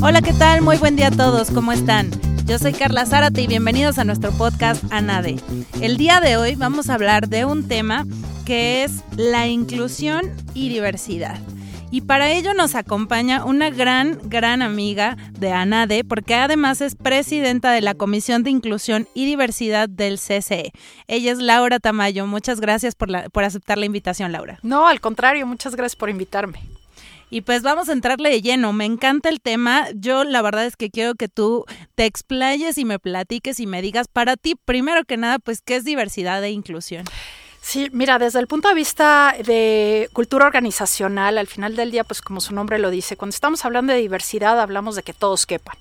Hola, ¿qué tal? Muy buen día a todos, ¿cómo están? Yo soy Carla Zárate y bienvenidos a nuestro podcast ANADE. El día de hoy vamos a hablar de un tema que es la inclusión y diversidad. Y para ello nos acompaña una gran, gran amiga de ANADE, porque además es presidenta de la Comisión de Inclusión y Diversidad del CCE. Ella es Laura Tamayo. Muchas gracias por, la, por aceptar la invitación, Laura. No, al contrario, muchas gracias por invitarme. Y pues vamos a entrarle de lleno. Me encanta el tema. Yo la verdad es que quiero que tú te explayes y me platiques y me digas para ti, primero que nada, pues, ¿qué es diversidad e inclusión? Sí, mira, desde el punto de vista de cultura organizacional, al final del día, pues como su nombre lo dice, cuando estamos hablando de diversidad, hablamos de que todos quepan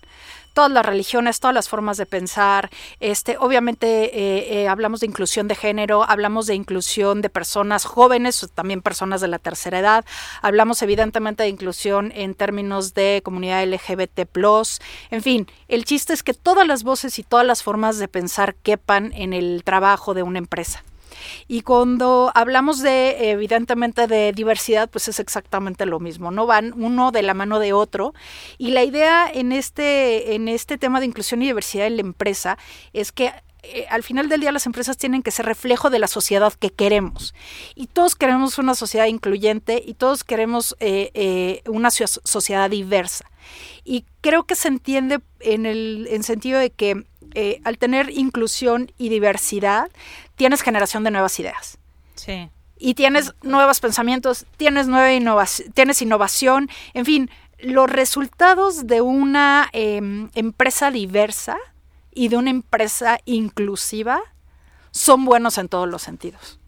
todas las religiones, todas las formas de pensar. Este, obviamente eh, eh, hablamos de inclusión de género, hablamos de inclusión de personas jóvenes, también personas de la tercera edad. Hablamos evidentemente de inclusión en términos de comunidad LGBT+. En fin, el chiste es que todas las voces y todas las formas de pensar quepan en el trabajo de una empresa. Y cuando hablamos de, evidentemente, de diversidad, pues es exactamente lo mismo, ¿no? Van uno de la mano de otro. Y la idea en este, en este tema de inclusión y diversidad en la empresa es que eh, al final del día las empresas tienen que ser reflejo de la sociedad que queremos. Y todos queremos una sociedad incluyente y todos queremos eh, eh, una sociedad diversa. Y creo que se entiende en el en sentido de que al tener inclusión y diversidad, tienes generación de nuevas ideas. Sí. Y tienes nuevos pensamientos, tienes, nueva innovación, tienes innovación, en fin, los resultados de una em, empresa diversa y de una empresa inclusiva son buenos en todos los sentidos.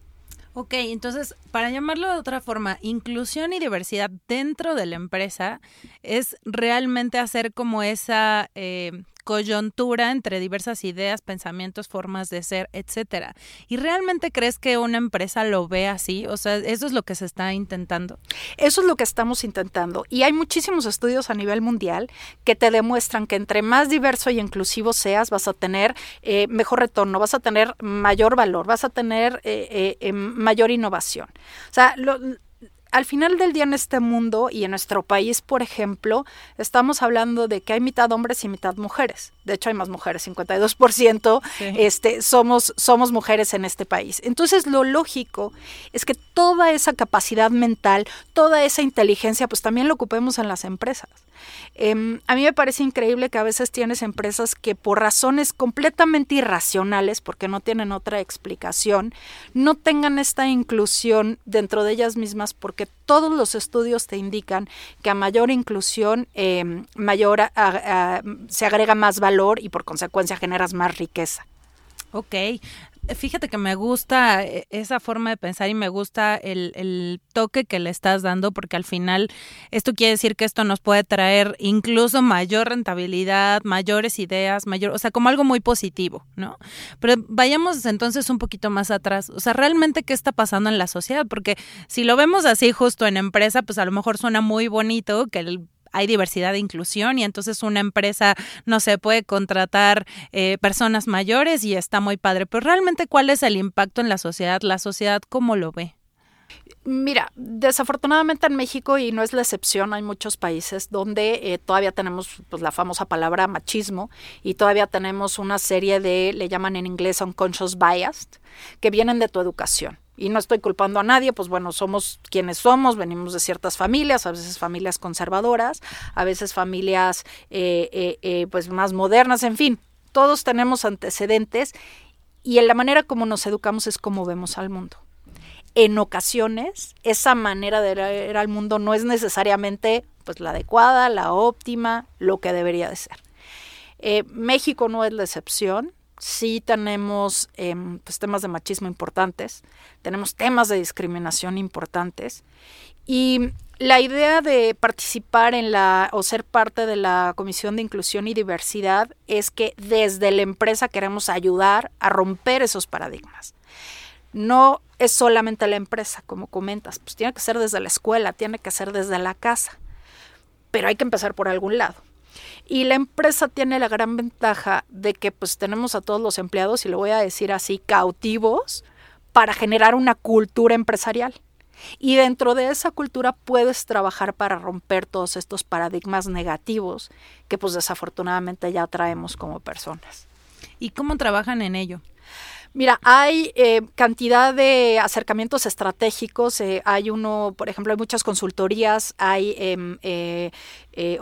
Ok, entonces, para llamarlo de otra forma, inclusión y diversidad dentro de la empresa es realmente hacer como esa eh, coyuntura entre diversas ideas, pensamientos, formas de ser, etcétera. ¿Y realmente crees que una empresa lo ve así? O sea, eso es lo que se está intentando. Eso es lo que estamos intentando. Y hay muchísimos estudios a nivel mundial que te demuestran que entre más diverso y inclusivo seas, vas a tener eh, mejor retorno, vas a tener mayor valor, vas a tener eh, eh, mayor innovación. O sea, lo, al final del día en este mundo y en nuestro país, por ejemplo, estamos hablando de que hay mitad hombres y mitad mujeres. De hecho, hay más mujeres, 52% este, somos, somos mujeres en este país. Entonces, lo lógico es que toda esa capacidad mental, toda esa inteligencia, pues también lo ocupemos en las empresas. Em, a mí me parece increíble que a veces tienes empresas que por razones completamente irracionales, porque no tienen otra explicación, no tengan esta inclusión dentro de ellas mismas, porque todos los estudios te indican que a mayor inclusión, em, mayor se agrega más valor y por consecuencia generas más riqueza. Ok, Fíjate que me gusta eh, esa forma de pensar y me gusta el, toque que le estás dando porque al final esto quiere decir que esto nos puede traer incluso mayor rentabilidad, mayores ideas, mayor, o sea, como algo muy positivo, ¿no? Pero vayamos entonces un poquito más atrás, o sea, realmente qué está pasando en la sociedad, porque si lo vemos así justo en empresa, pues a lo mejor suena muy bonito que el hay diversidad e inclusión y entonces una empresa, no se puede contratar eh, personas mayores y está muy padre. Pero realmente, ¿cuál es el impacto en la sociedad? ¿La sociedad cómo lo ve? Mira, desafortunadamente en México, y no es la excepción, hay muchos países donde eh, todavía tenemos pues, la famosa palabra machismo y todavía tenemos una serie de, le llaman en inglés unconscious bias, que vienen de tu educación y no estoy culpando a nadie, pues bueno, somos quienes somos, venimos de ciertas familias, a veces familias conservadoras, a veces familias eh, eh, eh, pues más modernas, en fin, todos tenemos antecedentes y en la manera como nos educamos es como vemos al mundo. En ocasiones, esa manera de ver al mundo no es necesariamente pues la adecuada, la óptima, lo que debería de ser. México no es la excepción sí tenemos em, pues, temas de machismo importantes, tenemos temas de discriminación importantes y la idea de participar en la o ser parte de la Comisión de Inclusión y Diversidad es que desde la empresa queremos ayudar a romper esos paradigmas. No es solamente la empresa, como comentas, pues tiene que ser desde la escuela, tiene que ser desde la casa pero hay que empezar por algún lado. Y la empresa tiene la gran ventaja de que pues tenemos a todos los empleados, y lo voy a decir así, cautivos para generar una cultura empresarial. Y dentro de esa cultura puedes trabajar para romper todos estos paradigmas negativos que pues desafortunadamente ya traemos como personas. ¿Y cómo trabajan en ello? Mira, hay eh, cantidad de acercamientos estratégicos. Eh, hay uno, por ejemplo, hay muchas consultorías. Hay em, eh,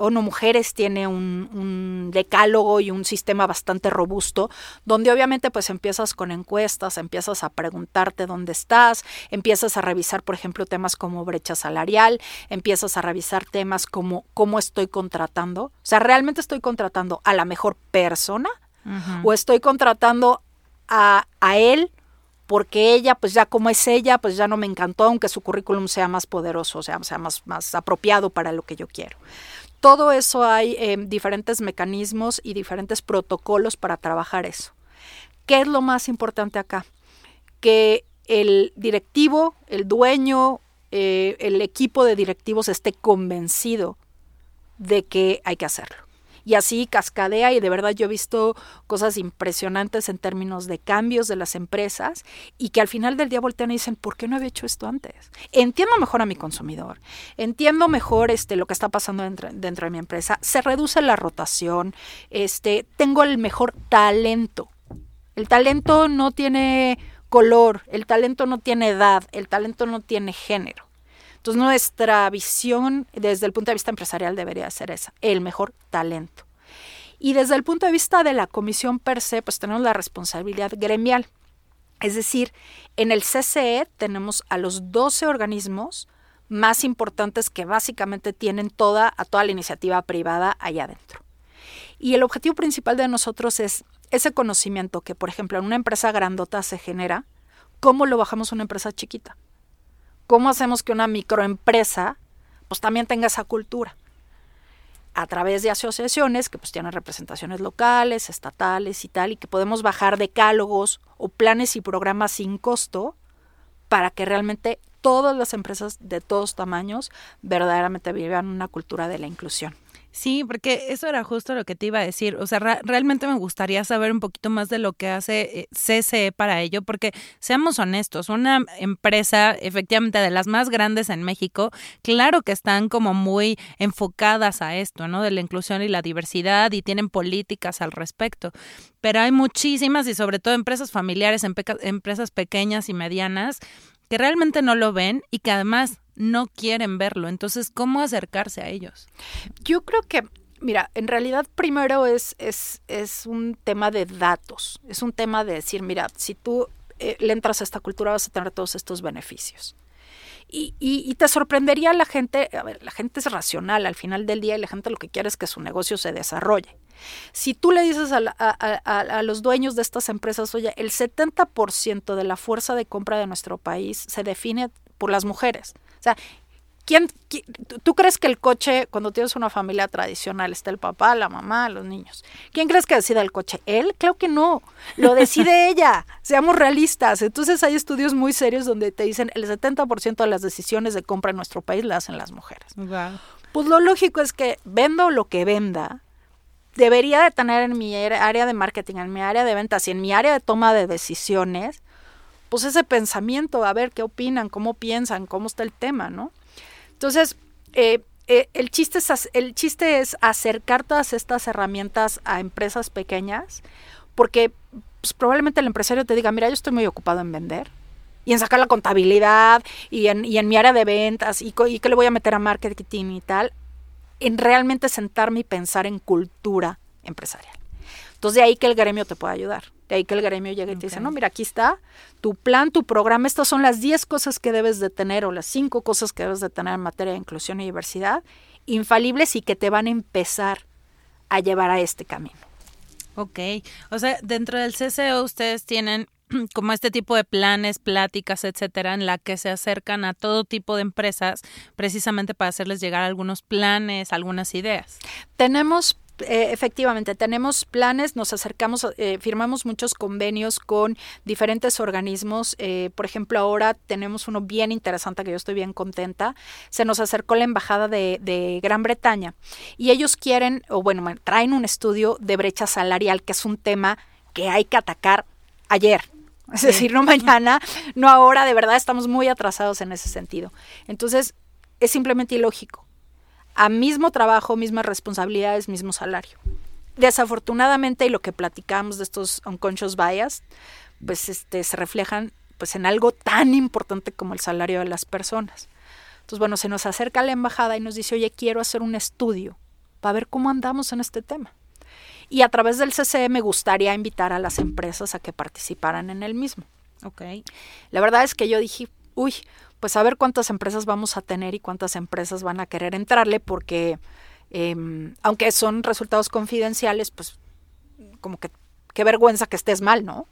ONU Mujeres tiene un, un, decálogo y un sistema bastante robusto, donde obviamente pues empiezas con encuestas, empiezas a preguntarte dónde estás, empiezas a revisar, por ejemplo, temas como brecha salarial, empiezas a revisar temas como cómo estoy contratando. O sea, ¿realmente estoy contratando a la mejor persona? o estoy contratando a, él porque ella, pues ya como es ella, pues ya no me encantó, aunque su currículum sea más poderoso, o sea, sea más, más apropiado para lo que yo quiero. Todo eso hay em, diferentes mecanismos y diferentes protocolos para trabajar eso. ¿Qué es lo más importante acá? Que el directivo, el dueño, eh, el equipo de directivos esté convencido de que hay que hacerlo y así cascadea y de verdad yo he visto cosas impresionantes en términos de cambios de las empresas y que al final del día voltean y dicen, ¿por qué no había hecho esto antes? Entiendo mejor a mi consumidor, entiendo mejor este, lo que está pasando dentro, dentro de mi empresa, se reduce la rotación, este, tengo el mejor talento. El talento no tiene color, el talento no tiene edad, el talento no tiene género. Entonces nuestra visión desde el punto de vista empresarial debería ser esa, el mejor talento. Y desde el punto de vista de la comisión per se, pues tenemos la responsabilidad gremial. Es decir, en el CCE tenemos a los 12 organismos más importantes que básicamente tienen toda, a toda la iniciativa privada allá adentro. Y el objetivo principal de nosotros es ese conocimiento que, por ejemplo, en una empresa grandota se genera, ¿cómo lo bajamos a una empresa chiquita? ¿Cómo hacemos que una microempresa pues también tenga esa cultura? A través de asociaciones que pues tienen representaciones locales, estatales y tal, y que podemos bajar decálogos o planes y programas sin costo para que realmente todas las empresas de todos tamaños verdaderamente vivan una cultura de la inclusión. Sí, porque eso era justo lo que te iba a decir. O sea, realmente me gustaría saber un poquito más de lo que hace eh, CCE para ello, porque seamos honestos, una empresa efectivamente de las más grandes en México, claro que están como muy enfocadas a esto, ¿no? De la inclusión y la diversidad y tienen políticas al respecto. Pero hay muchísimas y sobre todo empresas familiares, empresas pequeñas y medianas que realmente no lo ven y que además no quieren verlo. Entonces, ¿cómo acercarse a ellos? Yo creo que, mira, en realidad primero es, es, es un tema de datos, es un tema de decir, mira, si tú eh, le entras a esta cultura vas a tener todos estos beneficios. Y, y, te sorprendería la gente, a ver, la gente es racional al final del día y la gente lo que quiere es que su negocio se desarrolle. Si tú le dices a, a, los dueños de estas empresas, oye, el 70% de la fuerza de compra de nuestro país se define por las mujeres. O sea, ¿quién, tú crees que el coche, cuando tienes una familia tradicional, está el papá, la mamá, los niños? ¿Quién crees que decide el coche? ¿Él? Claro que no. Lo decide ella. Seamos realistas. Entonces hay estudios muy serios donde te dicen el 70% de las decisiones de compra en nuestro país las hacen las mujeres. Pues lo lógico es que vendo lo que venda, debería de tener en mi área de marketing, en mi área de ventas y en mi área de toma de decisiones, pues ese pensamiento, a ver qué opinan, cómo piensan, cómo está el tema, ¿no? Entonces, eh, eh, el, chiste es, el chiste es acercar todas estas herramientas a empresas pequeñas, porque pues, probablemente el empresario te diga, mira, yo estoy muy ocupado en vender, y en sacar la contabilidad y en, mi área de ventas y, y qué le voy a meter a marketing y tal en realmente sentarme y pensar en cultura empresarial. Entonces, de ahí que el gremio te pueda ayudar. De ahí que el gremio llegue y te dice, no, mira, aquí está tu plan, tu programa. Estas son las 10 cosas que debes de tener o las 5 cosas que debes de tener en materia de inclusión y diversidad, infalibles y que te van a empezar a llevar a este camino. Ok, o sea, dentro del CCO ustedes tienen como este tipo de planes, pláticas, etcétera, en la que se acercan a todo tipo de empresas precisamente para hacerles llegar algunos planes, algunas ideas. Tenemos eh, efectivamente, tenemos planes, nos acercamos, eh, firmamos muchos convenios con diferentes organismos. Eh, por ejemplo, ahora tenemos uno bien interesante que yo estoy bien contenta. Se nos acercó la Embajada de, de Gran Bretaña y ellos quieren, o bueno, traen un estudio de brecha salarial, que es un tema que hay que atacar ayer. Es decir, no mañana, no ahora, de verdad estamos muy atrasados en ese sentido. Entonces, es simplemente ilógico a mismo trabajo, mismas responsabilidades, mismo salario. Desafortunadamente, y lo que platicamos de estos unconscious bias, pues este, se reflejan pues en algo tan importante como el salario de las personas. Entonces, bueno, se nos acerca la embajada y nos dice, oye, quiero hacer un estudio para ver cómo andamos en este tema. Y a través del CCE me gustaría invitar a las empresas a que participaran en el mismo. Ok. La verdad es que yo dije, uy, pues a ver cuántas empresas vamos a tener y cuántas empresas van a querer entrarle, porque em, aunque son resultados confidenciales, pues como que qué vergüenza que estés mal, ¿no?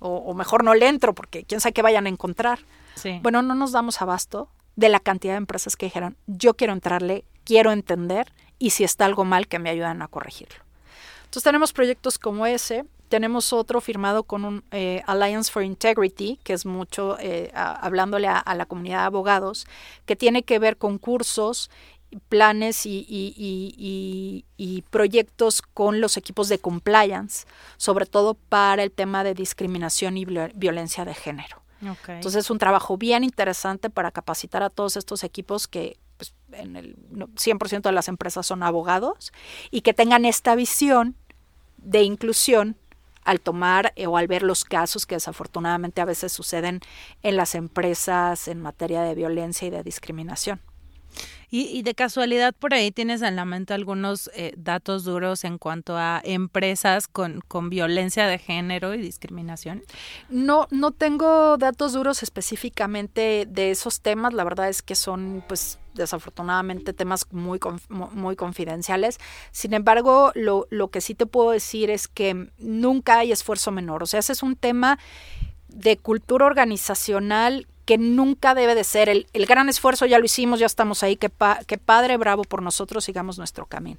O, mejor no le entro, porque quién sabe qué vayan a encontrar. Sí. Bueno, no nos damos abasto de la cantidad de empresas que dijeron, yo quiero entrarle, quiero entender, y si está algo mal, que me ayuden a corregirlo. Entonces tenemos proyectos como ese, tenemos otro firmado con un eh, Alliance for Integrity, que es mucho eh, hablándole a, la comunidad de abogados, que tiene que ver con cursos, planes y, y, proyectos con los equipos de compliance, sobre todo para el tema de discriminación y violencia de género. Entonces es un trabajo bien interesante para capacitar a todos estos equipos que pues, en el 100% de las empresas son abogados y que tengan esta visión de inclusión al tomar eh, o al ver los casos que desafortunadamente a veces suceden en las empresas en materia de violencia y de discriminación. Y, de casualidad por ahí tienes en la mente algunos eh, datos duros en cuanto a empresas con, con violencia de género y discriminación. No, no tengo datos duros específicamente de esos temas. La verdad es que son, pues, desafortunadamente temas muy, muy confidenciales. Sin embargo, lo, lo que sí te puedo decir es que nunca hay esfuerzo menor. O sea, ese es un tema de cultura organizacional que nunca debe de ser el, gran esfuerzo, ya lo hicimos, ya estamos ahí, que, padre, bravo por nosotros, sigamos nuestro camino.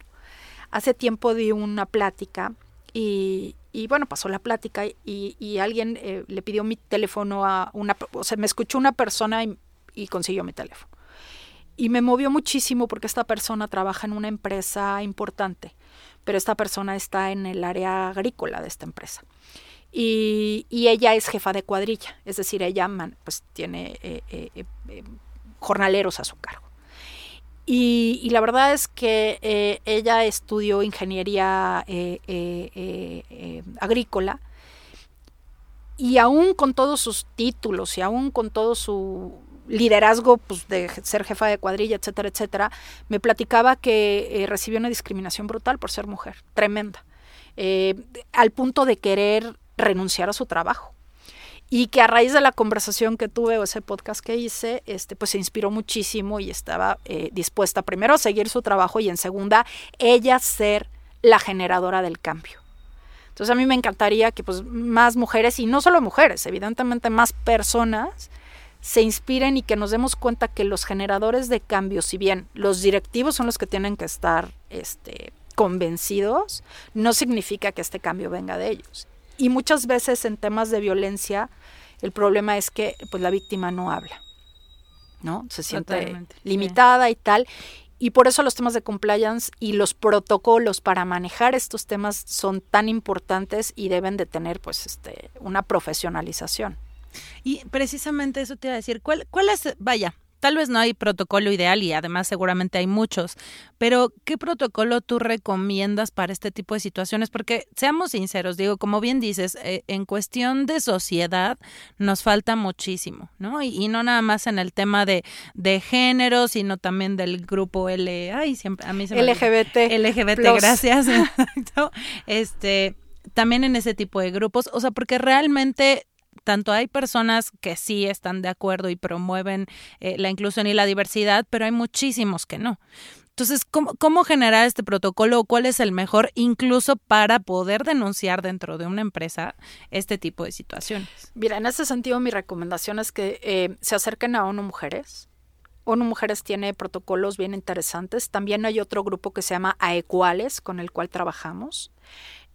Hace tiempo di una plática y, bueno, pasó la plática y, alguien eh, le pidió mi teléfono a una, o sea, me escuchó una persona y, y consiguió mi teléfono. Y me movió muchísimo porque esta persona trabaja en una empresa importante, pero esta persona está en el área agrícola de esta empresa. Y, ella es jefa de cuadrilla, es decir, ella pues tiene eh, eh, eh, jornaleros a su cargo. Y, la verdad es que ella estudió ingeniería agrícola y aún con todos sus títulos y aún con todo su liderazgo pues, de ser jefa de cuadrilla, etcétera, etcétera, me platicaba que recibió una discriminación brutal por ser mujer, tremenda. al punto de querer renunciar a su trabajo. Y que a raíz de la conversación que tuve o ese podcast que hice, este, pues se inspiró muchísimo y estaba eh, dispuesta primero a seguir su trabajo y en segunda, ella ser la generadora del cambio. Entonces a mí me encantaría que pues más mujeres, y no solo mujeres, evidentemente más personas, se inspiren y que nos demos cuenta que los generadores de cambio, si bien los directivos son los que tienen que estar este, convencidos, no significa que este cambio venga de ellos. Y muchas veces en temas de violencia el problema es que pues la víctima no habla, ¿no? Se siente limitada y tal. Y por eso los temas de compliance y los protocolos para manejar estos temas son tan importantes y deben de tener pues este una profesionalización. Y precisamente eso te iba a decir, ¿cuál, cuál es, vaya, Tal vez no hay protocolo ideal y además seguramente hay muchos, pero ¿qué protocolo tú recomiendas para este tipo de situaciones? Porque seamos sinceros, digo, como bien dices, eh, en cuestión de sociedad nos falta muchísimo, ¿no? Y, no nada más en el tema de, de género, sino también del grupo L, ay, siempre a mí se LGBT. LGBT, gracias. este, también en ese tipo de grupos, o sea, porque realmente tanto hay personas que sí están de acuerdo y promueven eh, la inclusión y la diversidad, pero hay muchísimos que no. Entonces, ¿cómo, ¿cómo, generar este protocolo cuál es el mejor incluso para poder denunciar dentro de una empresa este tipo de situaciones? Mira, en ese sentido mi recomendación es que eh, se acerquen a ONU Mujeres. ONU Mujeres tiene protocolos bien interesantes. También hay otro grupo que se llama AEQUALES, con el cual trabajamos.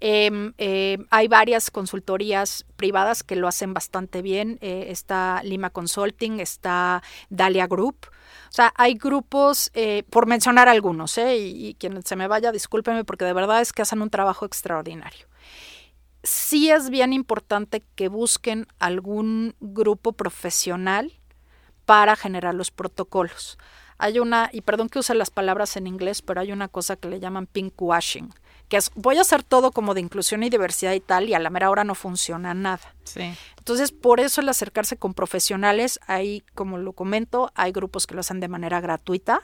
Em, eh, hay varias consultorías privadas que lo hacen bastante bien. Eh, está Lima Consulting, está Dalia Group. O sea, hay grupos, eh, por mencionar algunos, y, y quien se me vaya, discúlpeme, porque de verdad es que hacen un trabajo extraordinario. Sí es bien importante que busquen algún grupo profesional para generar los protocolos. Hay una, y perdón que use las palabras en inglés, pero hay una cosa que le llaman pink washing que es voy a hacer todo como de inclusión y diversidad y tal, y a la mera hora no funciona nada. Sí. Entonces, por eso el acercarse con profesionales, hay, como lo comento, hay grupos que lo hacen de manera gratuita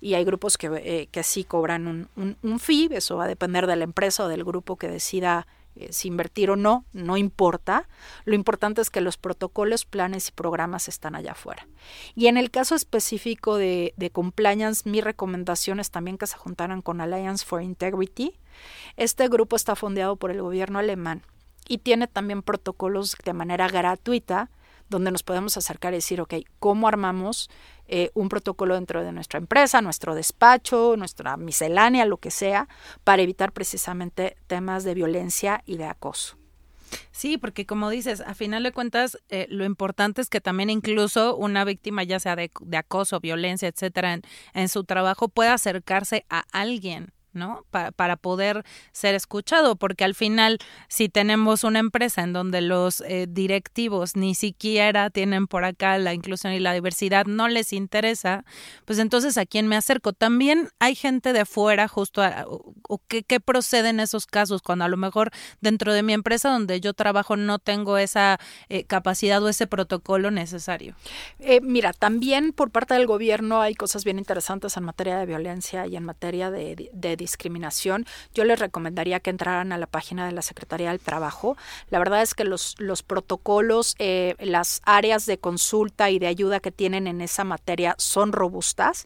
y hay grupos que, eh, que sí cobran un, un, un fee, eso va a depender de la empresa o del grupo que decida si invertir o no, no importa. Lo importante es que los protocolos, planes y programas están allá afuera. Y en el caso específico de, de compliance, mi recomendación es también que se juntaran con Alliance for Integrity. Este grupo está fondeado por el gobierno alemán y tiene también protocolos de manera gratuita donde nos podemos acercar y decir, ok, ¿cómo armamos eh, un protocolo dentro de nuestra empresa, nuestro despacho, nuestra miscelánea, lo que sea, para evitar precisamente temas de violencia y de acoso? Sí, porque como dices, a final de cuentas, eh, lo importante es que también incluso una víctima, ya sea de, acoso, violencia, etcétera, en, su trabajo, pueda acercarse a alguien ¿no? para poder ser escuchado, porque al final, si tenemos una empresa en donde los eh, directivos ni siquiera tienen por acá la inclusión y la diversidad, no les interesa, pues entonces a quién me acerco. También hay gente de fuera, justo, o, qué, procede en esos casos, cuando a lo mejor dentro de mi empresa donde yo trabajo no tengo esa eh, capacidad o ese protocolo necesario. Eh, mira, también por parte del gobierno hay cosas bien interesantes en materia de violencia y en materia de, de discriminación, yo les recomendaría que entraran a la página de la Secretaría del Trabajo. La verdad es que los, los protocolos, eh, las áreas de consulta y de ayuda que tienen en esa materia son robustas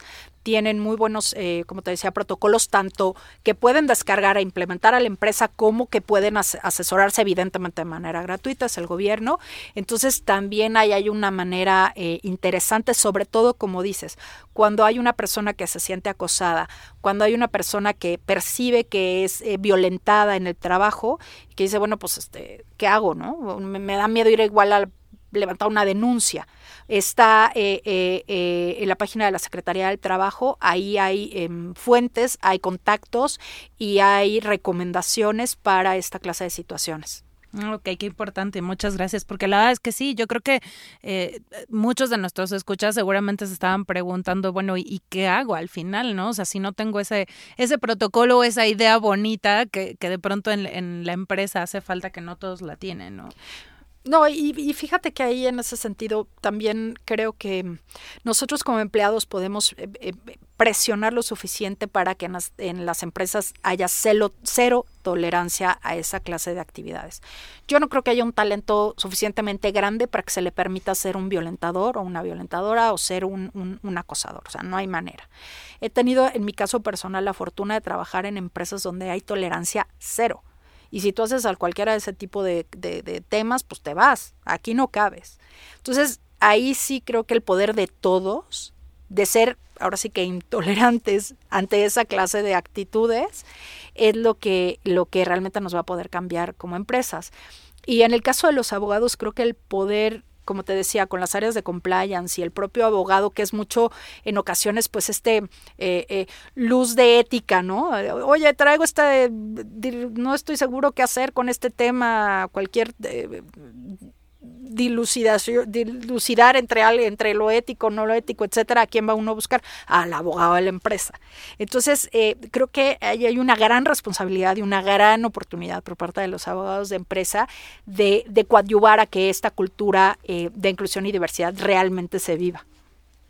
tienen muy buenos, eh, como te decía, protocolos tanto que pueden descargar e implementar a la empresa como que pueden asesorarse evidentemente de manera gratuita, es el gobierno. Entonces también hay, hay una manera eh, interesante, sobre todo como dices, cuando hay una persona que se siente acosada, cuando hay una persona que percibe que es eh, violentada en el trabajo, que dice, bueno, pues, este, ¿qué hago? no me, da miedo ir igual a levantar una denuncia está eh, eh, eh, en la página de la Secretaría del Trabajo, ahí hay em, fuentes, hay contactos y hay recomendaciones para esta clase de situaciones. Ok, qué importante, muchas gracias, porque la verdad es que sí, yo creo que muchos de nuestros escuchas seguramente se estaban preguntando, bueno, ¿y, qué hago al final, no? O sea, si no tengo ese, ese protocolo, esa idea bonita que, que de pronto en la empresa hace falta que no todos la tienen, ¿no? No, y, fíjate que ahí en ese sentido también creo que nosotros como empleados podemos eh, eh, presionar lo suficiente para que en las, empresas haya cero tolerancia a esa clase de actividades. Yo no creo que haya un talento suficientemente grande para que se le permita ser un violentador o una violentadora o ser un, un acosador. O sea, no hay manera. He tenido en mi caso personal la fortuna de trabajar en empresas donde hay tolerancia cero y si tú haces al cualquiera de ese tipo de, de, temas, pues te vas. Aquí no cabes. Entonces, ahí sí creo que el poder de todos, de ser ahora sí que intolerantes ante esa clase de actitudes, es lo que, lo que realmente nos va a poder cambiar como empresas. Y en el caso de los abogados, creo que el poder como te decía, con las áreas de compliance y el propio abogado, que es mucho en ocasiones, pues este eh, eh, luz de ética, ¿no? Oye, traigo este, no estoy seguro qué hacer con este tema, cualquier eh, dilucidar entre, entre lo ético, no lo ético, etcétera, ¿a quién va uno a buscar? Al abogado de la empresa. Entonces, eh, creo que ahí hay una gran responsabilidad y una gran oportunidad por parte de los abogados de empresa de, de coadyuvar a que esta cultura eh, de inclusión y diversidad realmente se viva.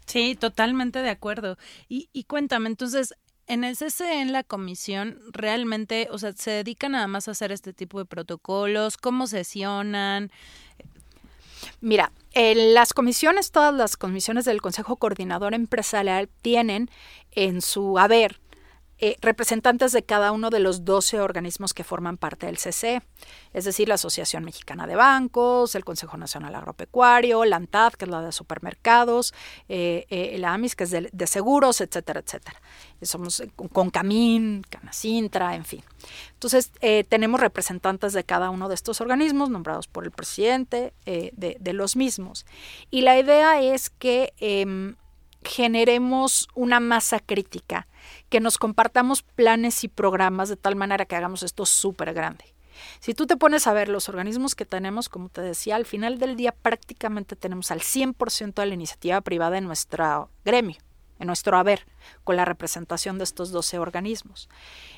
Sí, totalmente de acuerdo. Y, cuéntame, entonces, en el CCE, en la comisión, realmente, o sea, se dedican nada más a hacer este tipo de protocolos, cómo sesionan, Mira, las comisiones, todas las comisiones del Consejo Coordinador Empresarial tienen en su haber eh, representantes de cada uno de los 12 organismos que forman parte del CC, es decir, la Asociación Mexicana de Bancos, el Consejo Nacional Agropecuario, la ANTAD, que es la de supermercados, eh, eh, la AMIS, que es de, seguros, etcétera, etcétera. Somos con Camín, Canacintra, en fin. Entonces, tenemos representantes de cada uno de estos organismos, nombrados por el presidente de, de, los mismos. Y la idea es que em, generemos una masa crítica, que nos compartamos planes y programas de tal manera que hagamos esto súper grande. Si tú te pones a ver los organismos que tenemos, como te decía, al final del día prácticamente tenemos al 100% de la iniciativa privada en nuestro gremio en nuestro haber, con la representación de estos 12 organismos.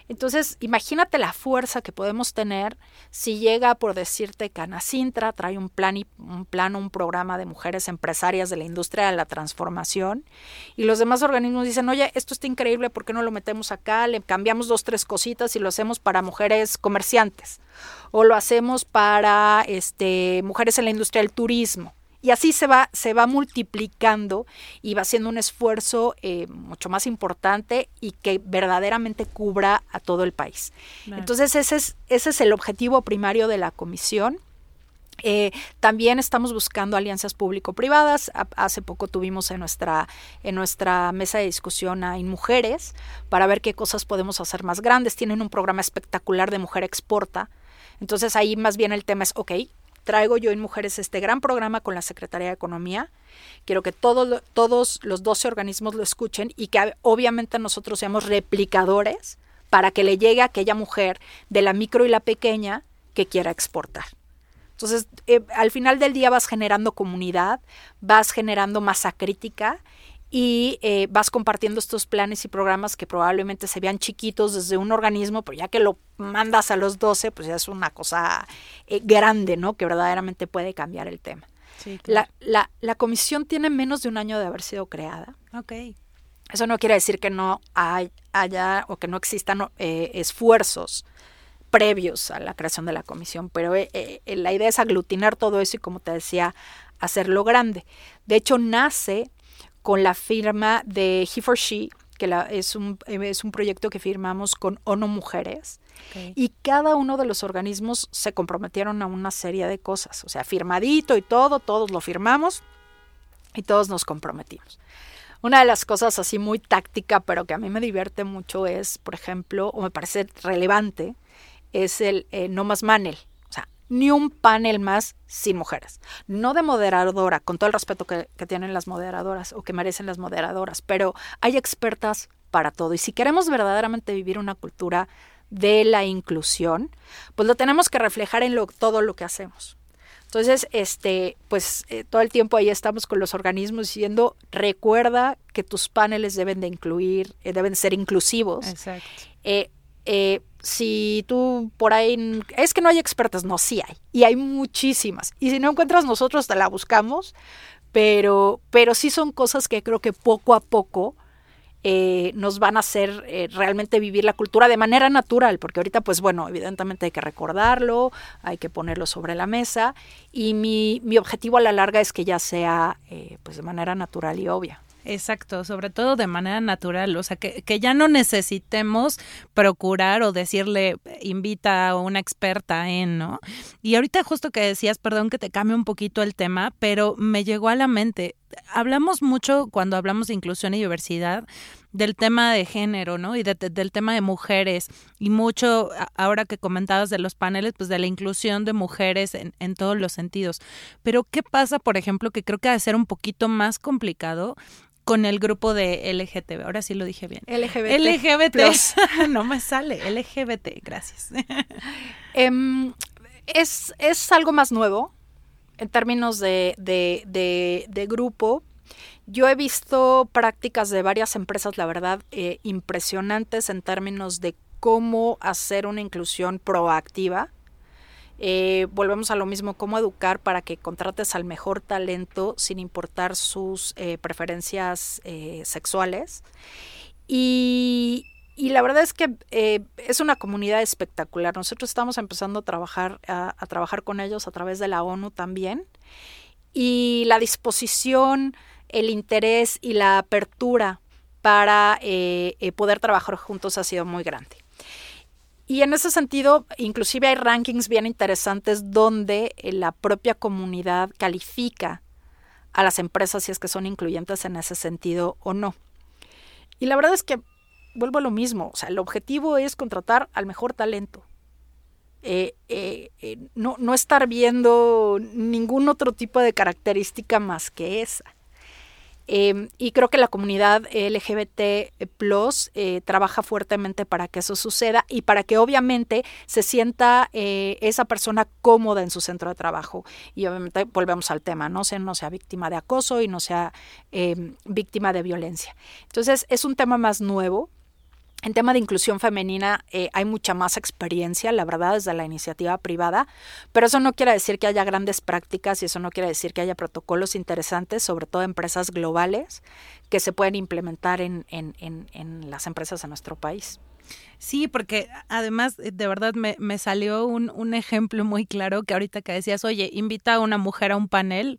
Entonces, imagínate la fuerza que podemos tener si llega, por decirte, Canacintra trae un plan, y, un plan, un programa de mujeres empresarias de la industria de la transformación, y los demás organismos dicen, oye, esto está increíble, ¿por qué no lo metemos acá? Le cambiamos dos, tres cositas y lo hacemos para mujeres comerciantes, o lo hacemos para este, mujeres en la industria del turismo y así se va, se va multiplicando y va siendo un esfuerzo eh, mucho más importante y que verdaderamente cubra a todo el país. Entonces ese es, ese es el objetivo primario de la comisión. Eh, también estamos buscando alianzas público-privadas. Hace poco tuvimos en nuestra, en nuestra mesa de discusión a InMujeres para ver qué cosas podemos hacer más grandes. Tienen un programa espectacular de Mujer Exporta. Entonces ahí más bien el tema es, ok, traigo yo en Mujeres este gran programa con la Secretaría de Economía. Quiero que todos, los 12 organismos lo escuchen y que obviamente nosotros seamos replicadores para que le llegue a aquella mujer de la micro y la pequeña que quiera exportar. Entonces, eh, al final del día vas generando comunidad, vas generando masa crítica y eh, vas compartiendo estos planes y programas que probablemente se vean chiquitos desde un organismo, pero ya que lo mandas a los 12, pues ya es una cosa eh, grande, ¿no? Que verdaderamente puede cambiar el tema. la, la, la, comisión tiene menos de un año de haber sido creada. Ok. Eso no quiere decir que no hay, haya o que no existan eh, esfuerzos previos a la creación de la comisión, pero la idea es aglutinar todo eso y, como te decía, hacerlo grande. De hecho, nace con la firma de He for She, que la, es, un, es un proyecto que firmamos con ONU Mujeres. Y cada uno de los organismos se comprometieron a una serie de cosas. O sea, firmadito y todo, todos lo firmamos y todos nos comprometimos. Una de las cosas así muy táctica, pero que a mí me divierte mucho es, por ejemplo, o me parece relevante, es el eh, No Más Manel ni un panel más sin mujeres. No de moderadora, con todo el respeto que, tienen las moderadoras o que merecen las moderadoras, pero hay expertas para todo. Y si queremos verdaderamente vivir una cultura de la inclusión, pues lo tenemos que reflejar en lo, todo lo que hacemos. Entonces, este, pues eh, todo el tiempo ahí estamos con los organismos diciendo, recuerda que tus paneles deben de incluir, eh, deben ser inclusivos. Exacto. Eh, eh, si tú por ahí, es que no hay expertas, no, sí hay, y hay muchísimas. Y si no encuentras nosotros, te la buscamos, pero, pero sí son cosas que creo que poco a poco eh, nos van a hacer eh, realmente vivir la cultura de manera natural, porque ahorita, pues bueno, evidentemente hay que recordarlo, hay que ponerlo sobre la mesa, y mi, mi objetivo a la larga es que ya sea pues de manera natural y obvia. Exacto, sobre todo de manera natural, o sea, que, que, ya no necesitemos procurar o decirle invita a una experta en, ¿no? Y ahorita justo que decías, perdón que te cambie un poquito el tema, pero me llegó a la mente, hablamos mucho cuando hablamos de inclusión y diversidad del tema de género, ¿no? Y del tema de mujeres y mucho, ahora que comentabas de los paneles, pues de la inclusión de mujeres en, en todos los sentidos. Pero ¿qué pasa, por ejemplo, que creo que ha de ser un poquito más complicado con el grupo de LGTB. Ahora sí lo dije bien. LGBT. LGBT. no me sale. LGBT. Gracias. Em, es, es, algo más nuevo en términos de, de, de, grupo. Yo he visto prácticas de varias empresas, la verdad, eh, impresionantes en términos de cómo hacer una inclusión proactiva eh, volvemos a lo mismo, cómo educar para que contrates al mejor talento sin importar sus eh, preferencias eh, sexuales. Y, la verdad es que es una comunidad espectacular. Nosotros estamos empezando a trabajar, a, trabajar con ellos a través de la ONU también. Y la disposición, el interés y la apertura para eh, eh, poder trabajar juntos ha sido muy grande. Y en ese sentido, inclusive hay rankings bien interesantes donde eh, la propia comunidad califica a las empresas si es que son incluyentes en ese sentido o no. Y la verdad es que vuelvo a lo mismo, o sea, el objetivo es contratar al mejor talento. no, no estar viendo ningún otro tipo de característica más que esa. Em, y creo que la comunidad LGBT Plus eh, trabaja fuertemente para que eso suceda y para que obviamente se sienta eh, esa persona cómoda en su centro de trabajo. Y obviamente volvemos al tema, no no sea víctima de acoso y no sea em, víctima de violencia. Entonces es un tema más nuevo, en tema de inclusión femenina eh, hay mucha más experiencia, la verdad, desde la iniciativa privada, pero eso no quiere decir que haya grandes prácticas y eso no quiere decir que haya protocolos interesantes, sobre todo empresas globales, que se pueden implementar en, en, en, las empresas de nuestro país. Sí, porque además, eh, de verdad, me, me salió un, un ejemplo muy claro que ahorita que decías, oye, invita a una mujer a un panel,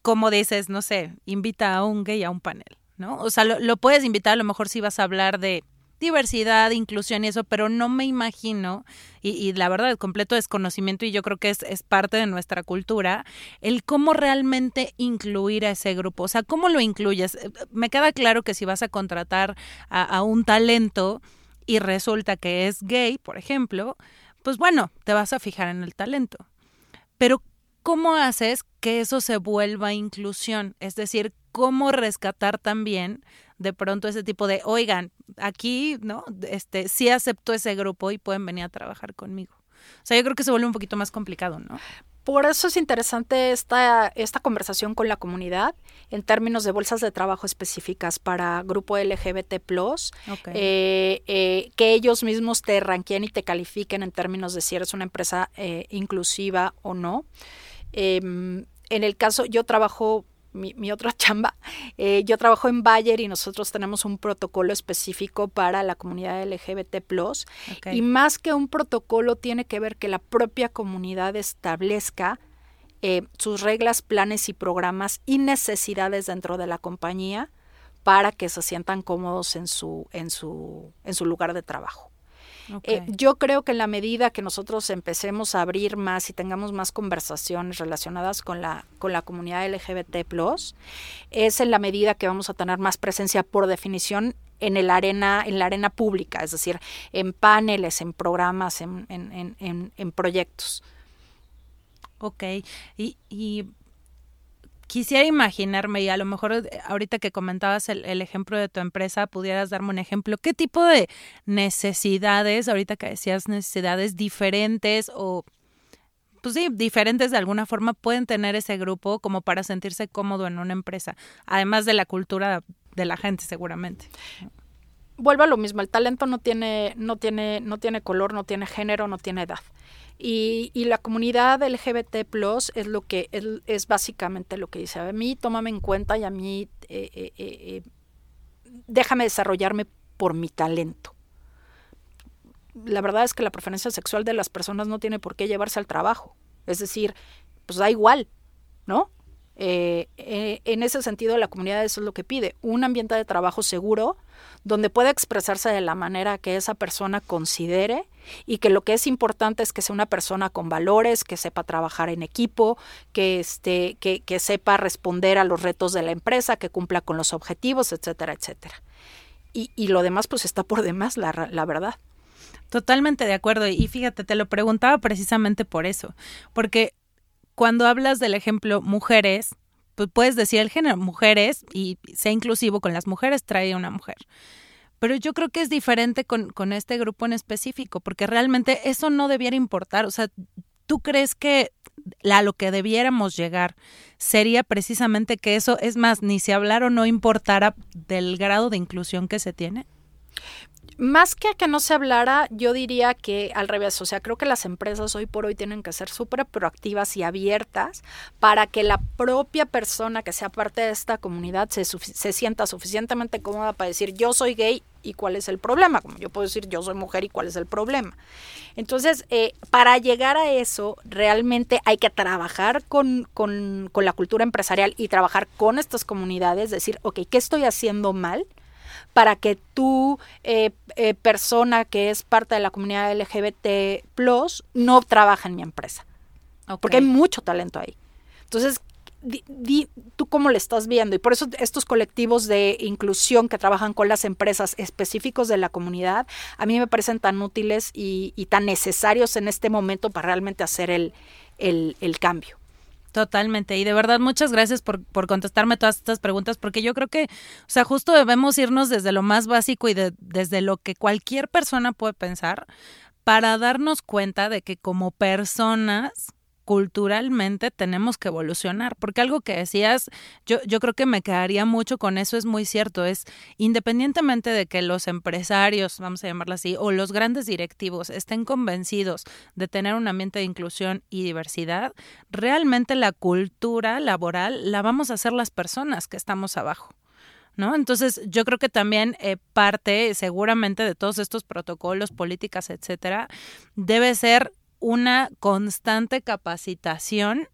como dices, no sé, invita a un gay a un panel. ¿no? O sea, lo, lo, puedes invitar a lo mejor si vas a hablar de diversidad, inclusión y eso, pero no me imagino, y, la verdad, el completo desconocimiento, y yo creo que es, es, parte de nuestra cultura, el cómo realmente incluir a ese grupo. O sea, ¿cómo lo incluyes? Eh, me queda claro que si vas a contratar a, a un talento y resulta que es gay, por ejemplo, pues bueno, te vas a fijar en el talento. Pero, ¿cómo haces que eso se vuelva inclusión? Es decir, ¿cómo rescatar también de pronto ese tipo de, oigan, aquí, ¿no? Este, sí acepto ese grupo y pueden venir a trabajar conmigo. O sea, yo creo que se vuelve un poquito más complicado, ¿no? Por eso es interesante esta, esta conversación con la comunidad en términos de bolsas de trabajo específicas para grupo LGBT, eh, eh, que ellos mismos te ranqueen y te califiquen en términos de si eres una empresa eh, inclusiva o no. Em, en el caso, yo trabajo mi, otra chamba. Eh, yo trabajo en Bayer y nosotros tenemos un protocolo específico para la comunidad LGBT. Y más que un protocolo, tiene que ver que la propia comunidad establezca eh, sus reglas, planes y programas y necesidades dentro de la compañía para que se sientan cómodos en su, en su, en su lugar de trabajo. Eh, yo creo que en la medida que nosotros empecemos a abrir más y tengamos más conversaciones relacionadas con la, con la comunidad LGBT, es en la medida que vamos a tener más presencia por definición en el arena, en la arena pública, es decir, en paneles, en programas, en, en, en, en proyectos. Ok, y, y quisiera imaginarme, y a lo mejor eh, ahorita que comentabas el, ejemplo de tu empresa, pudieras darme un ejemplo. ¿Qué tipo de necesidades, ahorita que decías necesidades diferentes o, pues sí, diferentes de alguna forma pueden tener ese grupo como para sentirse cómodo en una empresa? Además de la cultura de la gente, seguramente. Vuelvo a lo mismo, el talento no tiene, no tiene, no tiene color, no tiene género, no tiene edad. Y, y, la comunidad LGBT plus es lo que es, es, básicamente lo que dice. A mí tómame en cuenta y a mí eh, eh, eh, déjame desarrollarme por mi talento. La verdad es que la preferencia sexual de las personas no tiene por qué llevarse al trabajo. Es decir, pues da igual, ¿no? Eh, eh, en ese sentido, la comunidad eso es lo que pide, un ambiente de trabajo seguro donde pueda expresarse de la manera que esa persona considere y que lo que es importante es que sea una persona con valores, que sepa trabajar en equipo, que, este, que, que sepa responder a los retos de la empresa, que cumpla con los objetivos, etcétera, etcétera. Y, y lo demás pues está por demás, la, la verdad. Totalmente de acuerdo. Y fíjate, te lo preguntaba precisamente por eso, porque cuando hablas del ejemplo mujeres, pues puedes decir el género mujeres y sea inclusivo con las mujeres, trae una mujer. Pero yo creo que es diferente con, con este grupo en específico, porque realmente eso no debiera importar. O sea, ¿tú crees que a lo que debiéramos llegar sería precisamente que eso, es más, ni si hablar o no importara del grado de inclusión que se tiene? Más que a que no se hablara, yo diría que al revés, o sea, creo que las empresas hoy por hoy tienen que ser súper proactivas y abiertas para que la propia persona que sea parte de esta comunidad se, se sienta suficientemente cómoda para decir yo soy gay y cuál es el problema, como yo puedo decir yo soy mujer y cuál es el problema. Entonces, eh, para llegar a eso, realmente hay que trabajar con, con, con la cultura empresarial y trabajar con estas comunidades, decir, ok, ¿qué estoy haciendo mal? Para que tú, eh, eh, persona que es parte de la comunidad LGBT, no trabaje en mi empresa. Porque hay mucho talento ahí. Entonces, di, tú cómo le estás viendo. Y por eso estos colectivos de inclusión que trabajan con las empresas específicos de la comunidad, a mí me parecen tan útiles y, tan necesarios en este momento para realmente hacer el, el, cambio. Totalmente. Y de verdad, muchas gracias por, por, contestarme todas estas preguntas, porque yo creo que, o sea, justo debemos irnos desde lo más básico y de, desde lo que cualquier persona puede pensar para darnos cuenta de que como personas culturalmente tenemos que evolucionar, porque algo que decías, yo, yo creo que me quedaría mucho con eso, es muy cierto, es independientemente de que los empresarios, vamos a llamarlo así, o los grandes directivos estén convencidos de tener un ambiente de inclusión y diversidad, realmente la cultura laboral la vamos a hacer las personas que estamos abajo. ¿No? Entonces, yo creo que también eh, parte, seguramente, de todos estos protocolos, políticas, etcétera, debe ser una constante capacitación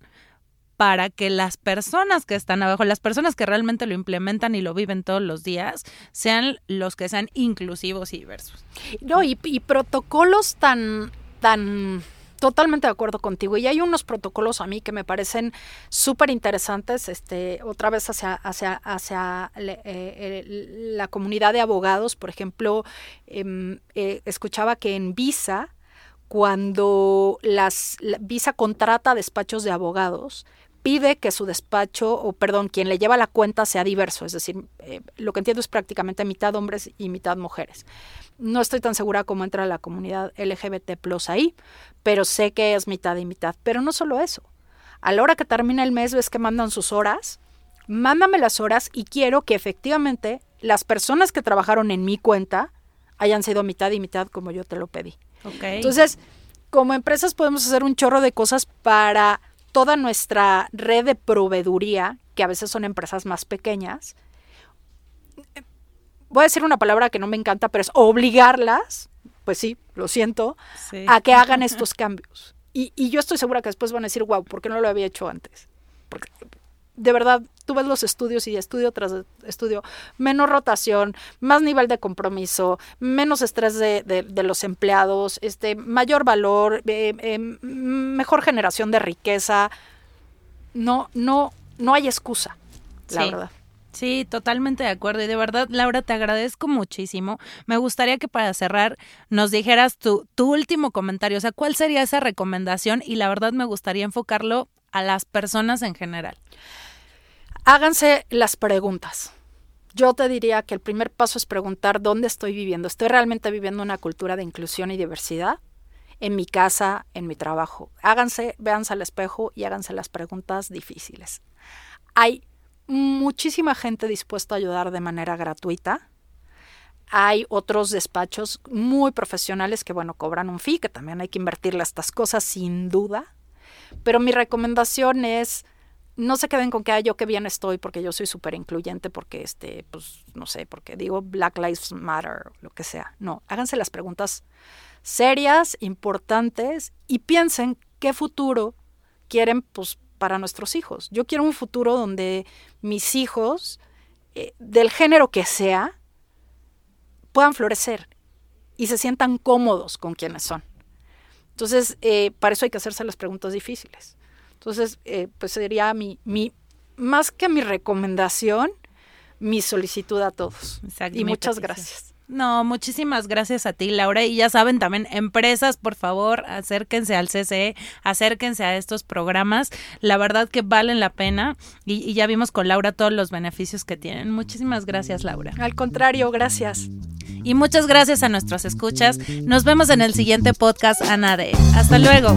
para que las personas que están abajo, las personas que realmente lo implementan y lo viven todos los días, sean los que sean inclusivos y diversos. No, y, protocolos tan, tan totalmente de acuerdo contigo. Y hay unos protocolos a mí que me parecen súper interesantes, este, otra vez hacia, hacia, hacia eh, la comunidad de abogados. Por ejemplo, em, eh, escuchaba que en Visa cuando las, Visa contrata despachos de abogados, pide que su despacho, o perdón, quien le lleva la cuenta sea diverso, es decir, eh, lo que entiendo es prácticamente mitad hombres y mitad mujeres. No estoy tan segura cómo entra la comunidad LGBT plus ahí, pero sé que es mitad y mitad. Pero no solo eso. A la hora que termina el mes ves que mandan sus horas, mándame las horas y quiero que efectivamente las personas que trabajaron en mi cuenta hayan sido mitad y mitad como yo te lo pedí. Entonces, como empresas podemos hacer un chorro de cosas para toda nuestra red de proveeduría, que a veces son empresas más pequeñas. Voy a decir una palabra que no me encanta, pero es obligarlas, pues sí, lo siento, a que hagan estos cambios. Y, y, yo estoy segura que después van a decir, wow, ¿por qué no lo había hecho antes? Porque de verdad, tú ves los estudios y estudio tras estudio, menos rotación, más nivel de compromiso, menos estrés de, los empleados, este, mayor valor, eh, eh, mejor generación de riqueza. No, no, no hay excusa, la verdad. Sí, totalmente de acuerdo. Y de verdad, Laura, te agradezco muchísimo. Me gustaría que para cerrar nos dijeras tu, tu último comentario. O sea, ¿cuál sería esa recomendación? Y la verdad me gustaría enfocarlo a las personas en general háganse las preguntas. Yo te diría que el primer paso es preguntar dónde estoy viviendo. ¿Estoy realmente viviendo una cultura de inclusión y diversidad? En mi casa, en mi trabajo. Háganse, véanse al espejo y háganse las preguntas difíciles. Hay muchísima gente dispuesta a ayudar de manera gratuita. Hay otros despachos muy profesionales que, bueno, cobran un fee, que también hay que invertirle a estas cosas sin duda. Pero mi recomendación es no se queden con que ah, yo qué bien estoy porque yo soy súper incluyente, porque este, pues no sé, porque digo Black Lives Matter, lo que sea. No, háganse las preguntas serias, importantes y piensen qué futuro quieren pues para nuestros hijos. Yo quiero un futuro donde mis hijos, eh, del género que sea, puedan florecer y se sientan cómodos con quienes son. Entonces, eh, para eso hay que hacerse las preguntas difíciles. Entonces, eh, pues sería mi, mi, más que mi recomendación, mi solicitud a todos. y muchas gracias. No, muchísimas gracias a ti, Laura. Y ya saben, también empresas, por favor, acérquense al CCE, acérquense a estos programas. La verdad que valen la pena y, y, ya vimos con Laura todos los beneficios que tienen. Muchísimas gracias, Laura. Al contrario, gracias. Y muchas gracias a nuestros escuchas. Nos vemos en el siguiente podcast, ANADE. Hasta luego.